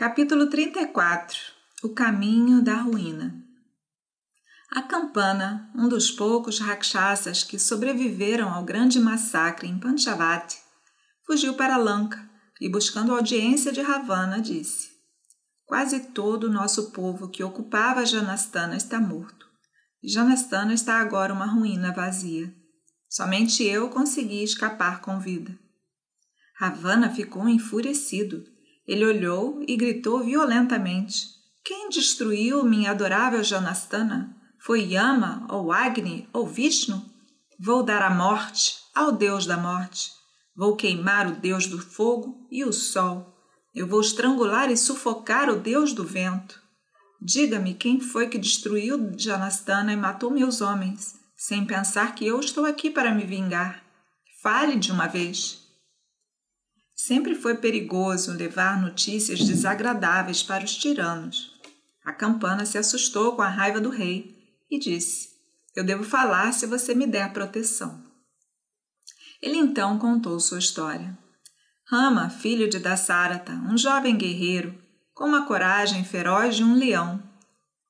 Capítulo 34 O caminho da ruína A Campana, um dos poucos rakshasas que sobreviveram ao grande massacre em Panchavati, fugiu para Lanka e, buscando audiência de Ravana, disse: Quase todo o nosso povo que ocupava Janastana está morto. Janastana está agora uma ruína vazia. Somente eu consegui escapar com vida. Ravana ficou enfurecido ele olhou e gritou violentamente: Quem destruiu minha adorável Janastana? Foi Yama, ou Agni, ou Vishnu? Vou dar a morte ao Deus da morte. Vou queimar o Deus do fogo e o sol. Eu vou estrangular e sufocar o Deus do vento. Diga-me quem foi que destruiu Janastana e matou meus homens, sem pensar que eu estou aqui para me vingar. Fale de uma vez. Sempre foi perigoso levar notícias desagradáveis para os tiranos. A campana se assustou com a raiva do rei e disse: Eu devo falar se você me der proteção. Ele então contou sua história. Rama, filho de Dasarata, um jovem guerreiro, com a coragem feroz de um leão,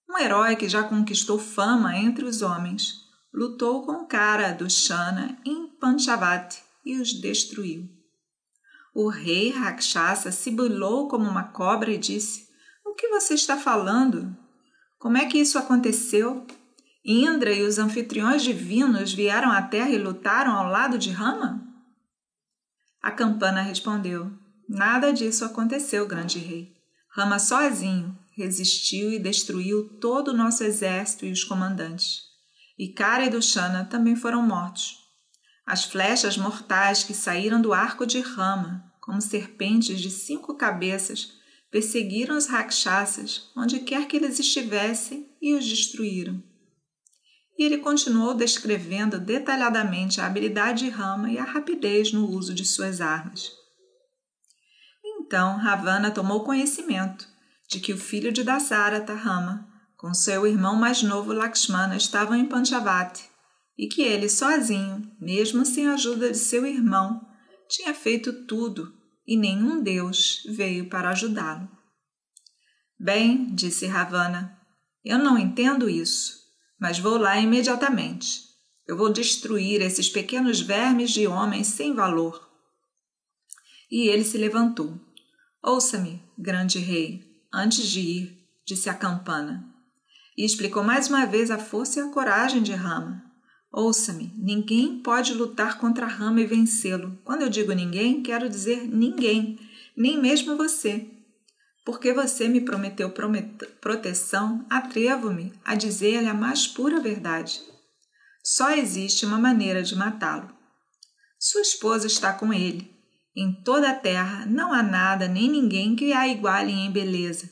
um herói que já conquistou fama entre os homens, lutou com Kara do Shana em Panchavati e os destruiu. O rei Rakshasa sibilou como uma cobra e disse: O que você está falando? Como é que isso aconteceu? Indra e os anfitriões divinos vieram à terra e lutaram ao lado de Rama? A campana respondeu: Nada disso aconteceu, grande rei. Rama sozinho resistiu e destruiu todo o nosso exército e os comandantes. E Kara e Dushana também foram mortos. As flechas mortais que saíram do arco de Rama, como serpentes de cinco cabeças, perseguiram os rakshasas onde quer que eles estivessem e os destruíram. E ele continuou descrevendo detalhadamente a habilidade de Rama e a rapidez no uso de suas armas. Então Ravana tomou conhecimento de que o filho de Dasarata, Rama, com seu irmão mais novo Lakshmana, estavam em Panchavati e que ele sozinho, mesmo sem a ajuda de seu irmão, tinha feito tudo e nenhum Deus veio para ajudá-lo. Bem, disse Ravana, eu não entendo isso, mas vou lá imediatamente. Eu vou destruir esses pequenos vermes de homens sem valor. E ele se levantou. Ouça-me, grande rei, antes de ir, disse a campana, e explicou mais uma vez a força e a coragem de Rama. Ouça-me, ninguém pode lutar contra Rama e vencê-lo. Quando eu digo ninguém, quero dizer ninguém, nem mesmo você. Porque você me prometeu proteção, atrevo-me a dizer-lhe a mais pura verdade. Só existe uma maneira de matá-lo. Sua esposa está com ele. Em toda a terra não há nada nem ninguém que a iguale em beleza.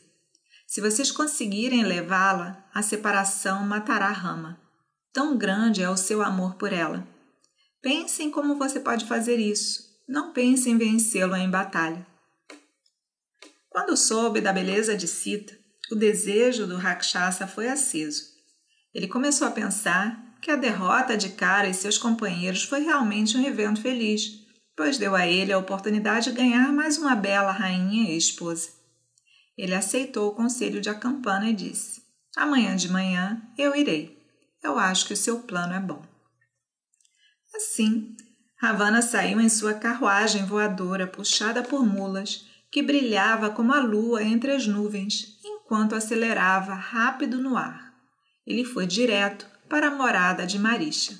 Se vocês conseguirem levá-la, a separação matará Rama. Tão grande é o seu amor por ela. Pense em como você pode fazer isso. Não pense em vencê-lo em batalha. Quando soube da beleza de Sita, o desejo do Rakshasa foi aceso. Ele começou a pensar que a derrota de Kara e seus companheiros foi realmente um evento feliz, pois deu a ele a oportunidade de ganhar mais uma bela rainha e esposa. Ele aceitou o conselho de Acampana e disse: Amanhã de manhã eu irei. Eu acho que o seu plano é bom. Assim, Ravana saiu em sua carruagem voadora puxada por mulas, que brilhava como a lua entre as nuvens, enquanto acelerava rápido no ar. Ele foi direto para a morada de Marisha.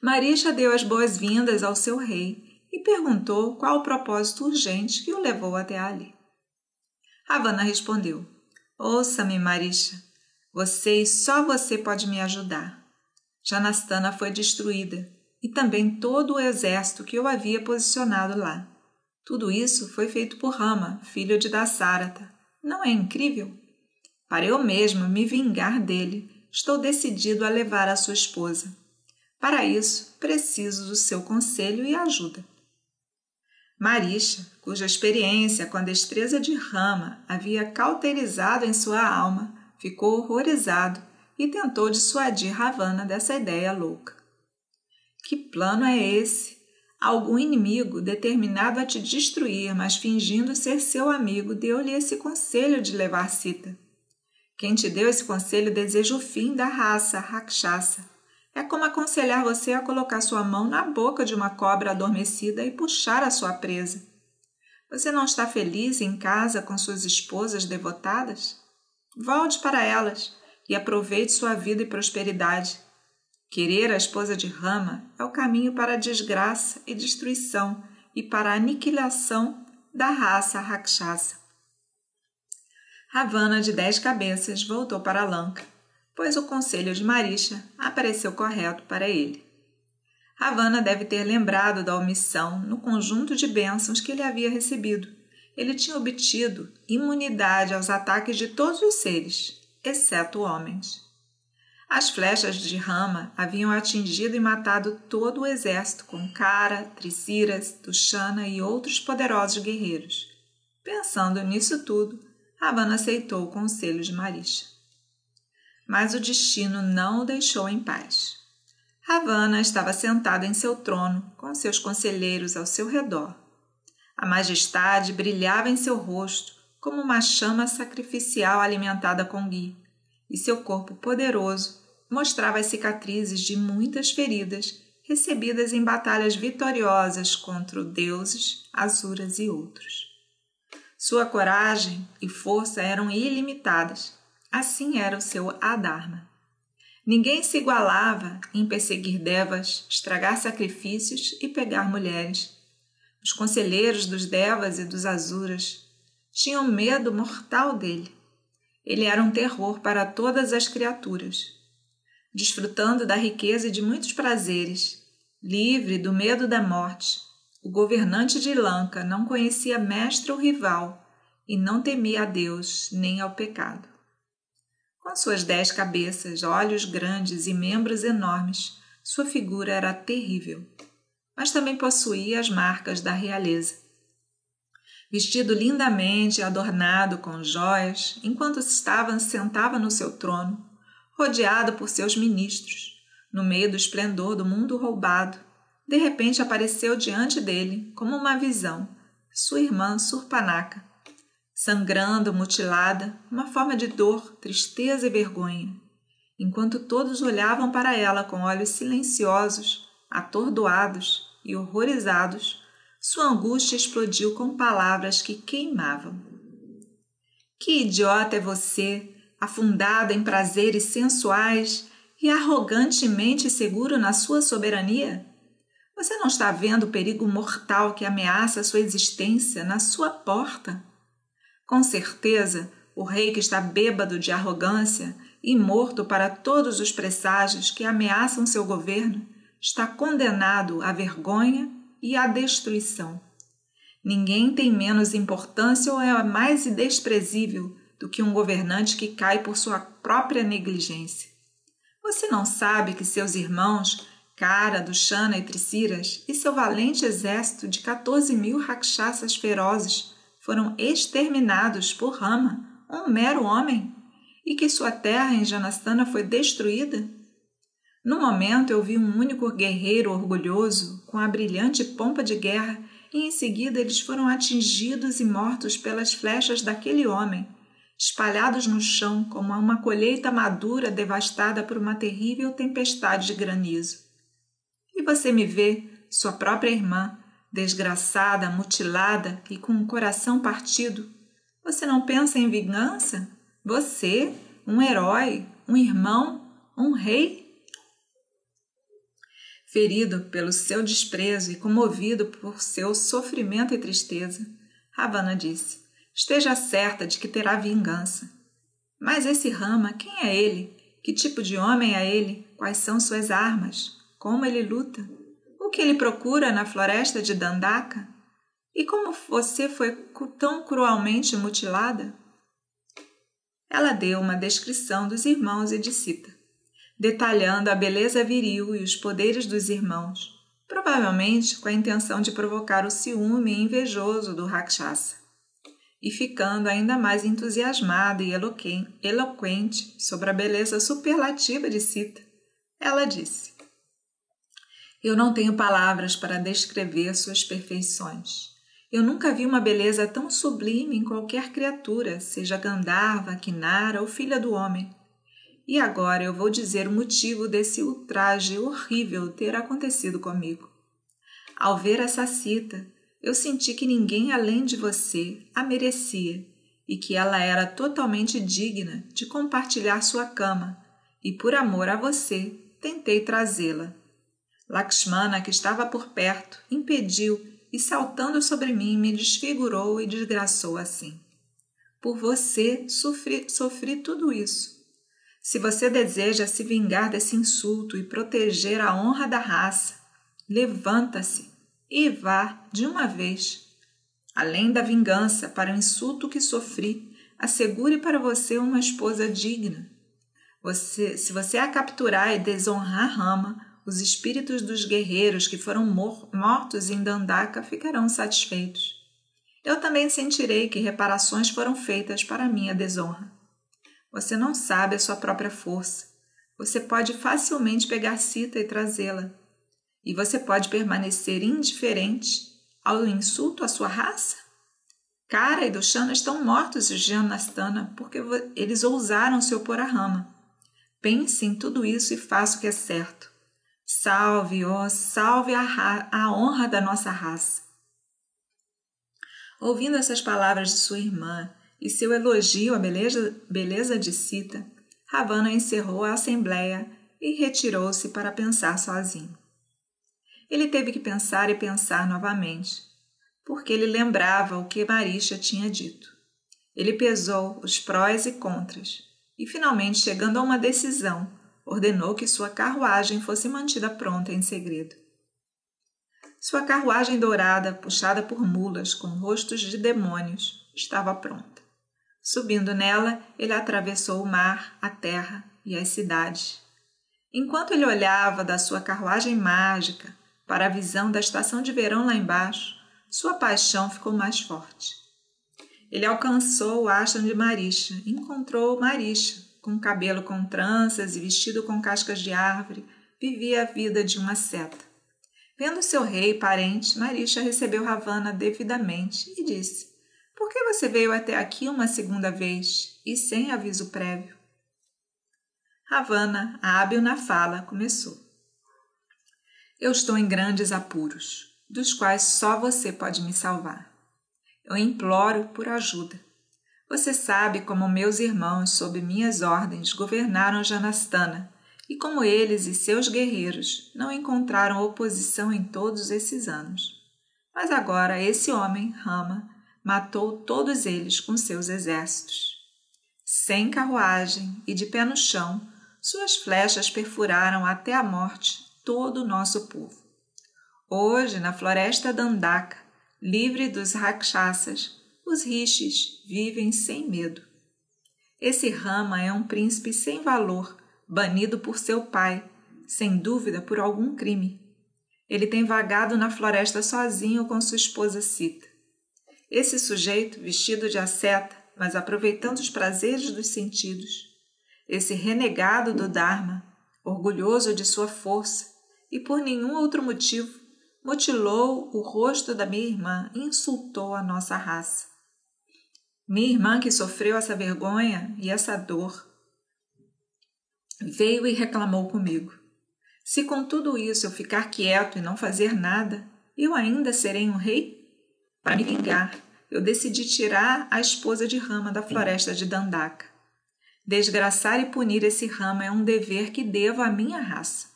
Marisha deu as boas-vindas ao seu rei e perguntou qual o propósito urgente que o levou até ali. Ravana respondeu: Ouça-me, Marisha. Você e só você pode me ajudar. Janastana foi destruída e também todo o exército que eu havia posicionado lá. Tudo isso foi feito por Rama, filho de Dasarata. Não é incrível? Para eu mesmo me vingar dele, estou decidido a levar a sua esposa. Para isso, preciso do seu conselho e ajuda. Marisha, cuja experiência com a destreza de Rama havia cauterizado em sua alma, ficou horrorizado e tentou dissuadir Ravana dessa ideia louca. Que plano é esse? Algum inimigo, determinado a te destruir, mas fingindo ser seu amigo, deu-lhe esse conselho de levar Sita. Quem te deu esse conselho deseja o fim da raça Rakshasa. É como aconselhar você a colocar sua mão na boca de uma cobra adormecida e puxar a sua presa. Você não está feliz em casa com suas esposas devotadas? Volte para elas e aproveite sua vida e prosperidade. Querer a esposa de Rama é o caminho para a desgraça e destruição e para a aniquilação da raça Rakshasa. Ravana de dez cabeças voltou para Lanka, pois o conselho de Marisha apareceu correto para ele. Ravana deve ter lembrado da omissão no conjunto de bênçãos que ele havia recebido. Ele tinha obtido imunidade aos ataques de todos os seres, exceto homens. As flechas de Rama haviam atingido e matado todo o exército com Kara, Triciras, Tushana e outros poderosos guerreiros. Pensando nisso tudo, Ravana aceitou o conselho de Marisha. Mas o destino não o deixou em paz. Ravana estava sentada em seu trono, com seus conselheiros ao seu redor. A majestade brilhava em seu rosto como uma chama sacrificial alimentada com ghee, e seu corpo poderoso mostrava as cicatrizes de muitas feridas recebidas em batalhas vitoriosas contra deuses, asuras e outros. Sua coragem e força eram ilimitadas, assim era o seu Adharma. Ninguém se igualava em perseguir devas, estragar sacrifícios e pegar mulheres. Os conselheiros dos devas e dos asuras tinham medo mortal dele. Ele era um terror para todas as criaturas desfrutando da riqueza e de muitos prazeres, livre do medo da morte. O governante de Lanka não conhecia mestre ou rival e não temia a Deus nem ao pecado. Com suas dez cabeças, olhos grandes e membros enormes, sua figura era terrível, mas também possuía as marcas da realeza. Vestido lindamente, adornado com joias, enquanto estava sentava no seu trono, rodeado por seus ministros. No meio do esplendor do mundo roubado, de repente apareceu diante dele, como uma visão, sua irmã Surpanaka, sangrando, mutilada, uma forma de dor, tristeza e vergonha, enquanto todos olhavam para ela com olhos silenciosos, atordoados e horrorizados, sua angústia explodiu com palavras que queimavam. Que idiota é você! afundado em prazeres sensuais e arrogantemente seguro na sua soberania? Você não está vendo o perigo mortal que ameaça sua existência na sua porta? Com certeza, o rei que está bêbado de arrogância e morto para todos os presságios que ameaçam seu governo está condenado à vergonha e à destruição. Ninguém tem menos importância ou é mais desprezível do que um governante que cai por sua própria negligência. Você não sabe que seus irmãos, Cara, Dushana e Triciras, e seu valente exército de 14 mil rakshasas ferozes foram exterminados por Rama, um mero homem, e que sua terra em Janastana foi destruída? No momento eu vi um único guerreiro orgulhoso, com a brilhante pompa de guerra, e em seguida eles foram atingidos e mortos pelas flechas daquele homem, espalhados no chão como uma colheita madura devastada por uma terrível tempestade de granizo. E você me vê, sua própria irmã, desgraçada, mutilada e com o coração partido. Você não pensa em vingança? Você, um herói, um irmão, um rei? Ferido pelo seu desprezo e comovido por seu sofrimento e tristeza, Ravana disse: Esteja certa de que terá vingança. Mas esse Rama, quem é ele? Que tipo de homem é ele? Quais são suas armas? Como ele luta? O que ele procura na floresta de Dandaka? E como você foi tão cruelmente mutilada? Ela deu uma descrição dos irmãos e de Sita, detalhando a beleza viril e os poderes dos irmãos, provavelmente com a intenção de provocar o ciúme invejoso do Rakshasa e ficando ainda mais entusiasmada e eloquente sobre a beleza superlativa de Sita, ela disse: Eu não tenho palavras para descrever suas perfeições. Eu nunca vi uma beleza tão sublime em qualquer criatura, seja Gandharva, Kinara ou filha do homem. E agora eu vou dizer o motivo desse ultraje horrível ter acontecido comigo. Ao ver essa cita, eu senti que ninguém além de você a merecia e que ela era totalmente digna de compartilhar sua cama, e por amor a você tentei trazê-la. Lakshmana, que estava por perto, impediu e, saltando sobre mim, me desfigurou e desgraçou assim. Por você sofri, sofri tudo isso. Se você deseja se vingar desse insulto e proteger a honra da raça, levanta-se e vá de uma vez. Além da vingança para o insulto que sofri, assegure para você uma esposa digna. Você, se você a capturar e desonrar Rama, os espíritos dos guerreiros que foram mor mortos em Dandaka ficarão satisfeitos. Eu também sentirei que reparações foram feitas para minha desonra. Você não sabe a sua própria força. Você pode facilmente pegar Sita e trazê-la e você pode permanecer indiferente ao insulto à sua raça? Cara e Dushana estão mortos de Janastana porque eles ousaram se opor à rama. Pense em tudo isso e faça o que é certo. Salve, ó, oh, salve a, a honra da nossa raça. Ouvindo essas palavras de sua irmã e seu elogio à beleza, beleza de Sita, Ravana encerrou a assembleia e retirou-se para pensar sozinho. Ele teve que pensar e pensar novamente, porque ele lembrava o que Marisha tinha dito. Ele pesou os prós e contras e, finalmente, chegando a uma decisão, ordenou que sua carruagem fosse mantida pronta em segredo. Sua carruagem dourada, puxada por mulas com rostos de demônios, estava pronta. Subindo nela, ele atravessou o mar, a terra e as cidades. Enquanto ele olhava da sua carruagem mágica, para a visão da estação de verão lá embaixo, sua paixão ficou mais forte. Ele alcançou o ashram de Marisha, encontrou Marisha, com cabelo com tranças e vestido com cascas de árvore, vivia a vida de uma seta. Vendo seu rei e parente, Marisha recebeu Ravana devidamente e disse: Por que você veio até aqui uma segunda vez e sem aviso prévio? Ravana, hábil na fala, começou. Eu estou em grandes apuros, dos quais só você pode me salvar. Eu imploro por ajuda. Você sabe como meus irmãos, sob minhas ordens, governaram Janastana e como eles e seus guerreiros não encontraram oposição em todos esses anos. Mas agora esse homem, Rama, matou todos eles com seus exércitos. Sem carruagem e de pé no chão, suas flechas perfuraram até a morte todo o nosso povo. Hoje, na floresta Dandaka, livre dos rakshasas, os rishis vivem sem medo. Esse Rama é um príncipe sem valor, banido por seu pai, sem dúvida por algum crime. Ele tem vagado na floresta sozinho com sua esposa Sita. Esse sujeito, vestido de asceta, mas aproveitando os prazeres dos sentidos, esse renegado do Dharma, orgulhoso de sua força, e por nenhum outro motivo mutilou o rosto da minha irmã e insultou a nossa raça. Minha irmã, que sofreu essa vergonha e essa dor, veio e reclamou comigo. Se com tudo isso eu ficar quieto e não fazer nada, eu ainda serei um rei? Para me vingar, eu decidi tirar a esposa de Rama da floresta de Dandaka. Desgraçar e punir esse Rama é um dever que devo à minha raça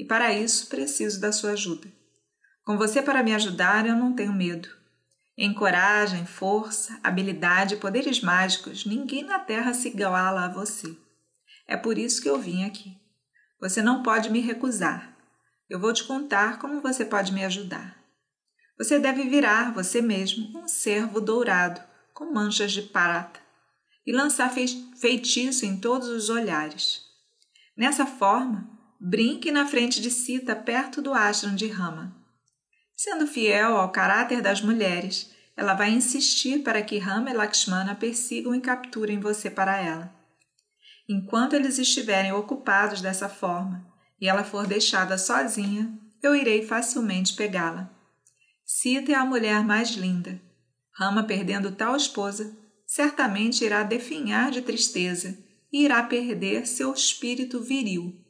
e para isso preciso da sua ajuda. Com você para me ajudar, eu não tenho medo. Em coragem, força, habilidade e poderes mágicos, ninguém na Terra se iguala a você. É por isso que eu vim aqui. Você não pode me recusar. Eu vou te contar como você pode me ajudar. Você deve virar você mesmo um cervo dourado com manchas de prata e lançar feitiço em todos os olhares. Nessa forma, brinque na frente de Sita perto do ashram de Rama. Sendo fiel ao caráter das mulheres, ela vai insistir para que Rama e Lakshmana persigam e capturem você para ela. Enquanto eles estiverem ocupados dessa forma e ela for deixada sozinha, eu irei facilmente pegá-la. Sita é a mulher mais linda. Rama, perdendo tal esposa, certamente irá definhar de tristeza e irá perder seu espírito viril.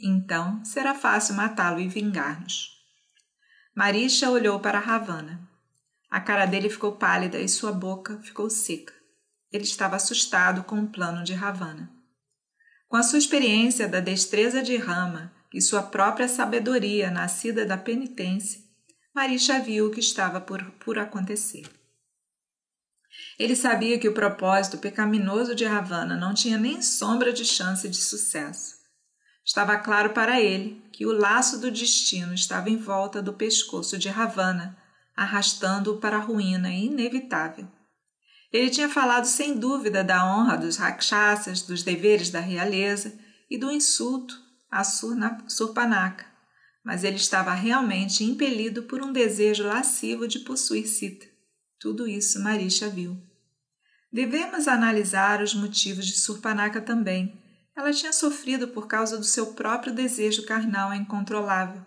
Então será fácil matá-lo e vingar-nos. Marisha olhou para Ravana. A cara dele ficou pálida e sua boca ficou seca. Ele estava assustado com o plano de Ravana. Com a sua experiência da destreza de Rama e sua própria sabedoria nascida da penitência, Marisha viu o que estava por, por acontecer. Ele sabia que o propósito pecaminoso de Ravana não tinha nem sombra de chance de sucesso. Estava claro para ele que o laço do destino estava em volta do pescoço de Ravana, arrastando-o para a ruína inevitável. Ele tinha falado sem dúvida da honra dos rakshasas, dos deveres da realeza e do insulto a Surpanaka, mas ele estava realmente impelido por um desejo lascivo de possuir Sita. Tudo isso Marisha viu. Devemos analisar os motivos de Surpanaka também, ela tinha sofrido por causa do seu próprio desejo carnal incontrolável.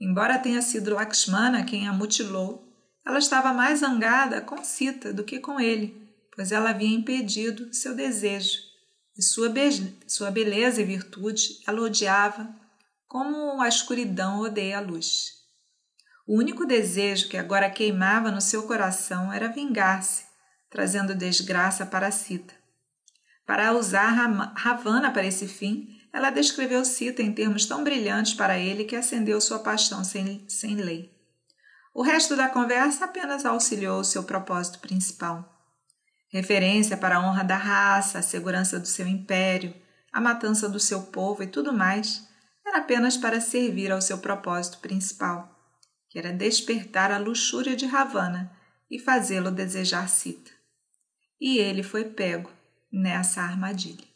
Embora tenha sido Lakshmana quem a mutilou, ela estava mais zangada com Sita do que com ele, pois ela havia impedido seu desejo. E sua, be sua beleza e virtude ela odiava, como a escuridão odeia a luz. O único desejo que agora queimava no seu coração era vingar-se, trazendo desgraça para Sita. Para usar Ravana para esse fim, ela descreveu Sita em termos tão brilhantes para ele que acendeu sua paixão sem, sem lei. O resto da conversa apenas auxiliou seu propósito principal. Referência para a honra da raça, a segurança do seu império, a matança do seu povo e tudo mais, era apenas para servir ao seu propósito principal, que era despertar a luxúria de Ravana e fazê-lo desejar Sita. E ele foi pego nessa armadilha.